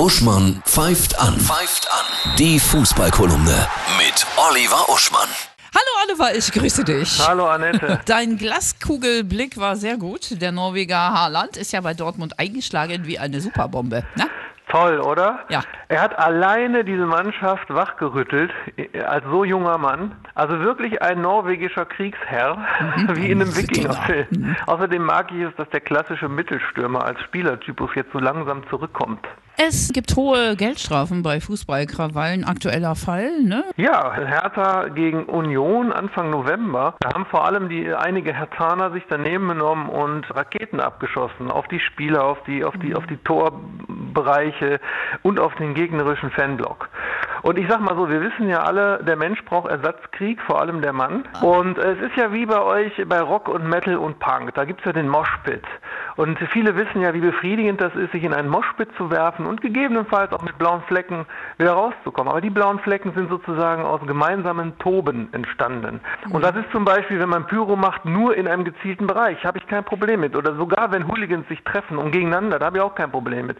Uschmann pfeift an. Pfeift an. Die Fußballkolumne mit Oliver Uschmann. Hallo Oliver, ich grüße dich. Hallo Annette. Dein Glaskugelblick war sehr gut. Der Norweger Haaland ist ja bei Dortmund eingeschlagen wie eine Superbombe. Na? Toll, oder? Ja. Er hat alleine diese Mannschaft wachgerüttelt, äh, als so junger Mann. Also wirklich ein norwegischer Kriegsherr, wie in einem Wikingerfilm. Mhm. Außerdem mag ich es, dass der klassische Mittelstürmer als Spielertypus jetzt so langsam zurückkommt. Es gibt hohe Geldstrafen bei Fußballkrawallen. Aktueller Fall, ne? Ja, Hertha gegen Union Anfang November. Da haben vor allem die einige Hertaner sich daneben genommen und Raketen abgeschossen auf die Spieler, auf die, auf die, auf die Torbereiche und auf den gegnerischen Fanblock. Und ich sag mal so, wir wissen ja alle, der Mensch braucht Ersatzkrieg, vor allem der Mann. Und es ist ja wie bei euch bei Rock und Metal und Punk. Da gibt's ja den Moshpit. Und viele wissen ja, wie befriedigend das ist, sich in einen Moshpit zu werfen und gegebenenfalls auch mit blauen Flecken wieder rauszukommen. Aber die blauen Flecken sind sozusagen aus gemeinsamen Toben entstanden. Und das ist zum Beispiel, wenn man Pyro macht, nur in einem gezielten Bereich. Habe ich kein Problem mit. Oder sogar, wenn Hooligans sich treffen und gegeneinander, da habe ich auch kein Problem mit.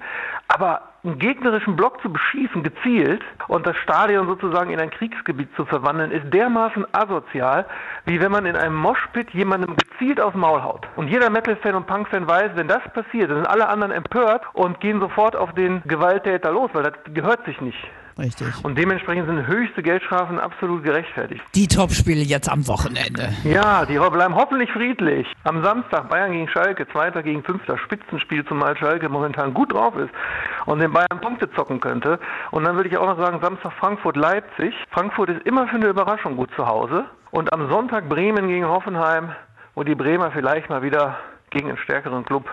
Aber einen gegnerischen Block zu beschießen, gezielt, und das Stadion sozusagen in ein Kriegsgebiet zu verwandeln, ist dermaßen asozial, wie wenn man in einem Moshpit jemandem gezielt aufs Maul haut. Und jeder Metal-Fan und Punk-Fan weiß, wenn das passiert, dann sind alle anderen empört und gehen sofort auf den Gewalttäter los, weil das gehört sich nicht. Richtig. Und dementsprechend sind höchste Geldstrafen absolut gerechtfertigt. Die Topspiele jetzt am Wochenende. Ja, die bleiben hoffentlich friedlich. Am Samstag Bayern gegen Schalke, Zweiter gegen Fünfter Spitzenspiel, zumal Schalke momentan gut drauf ist und den Bayern Punkte zocken könnte. Und dann würde ich auch noch sagen, Samstag Frankfurt-Leipzig. Frankfurt ist immer für eine Überraschung gut zu Hause. Und am Sonntag Bremen gegen Hoffenheim, wo die Bremer vielleicht mal wieder gegen einen stärkeren Club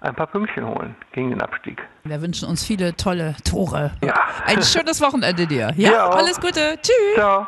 ein paar Pünktchen holen gegen den Abstieg. Wir wünschen uns viele tolle Tore. Ja. Ein schönes Wochenende dir. Ja, Ja, alles Gute. Tschüss. Ciao.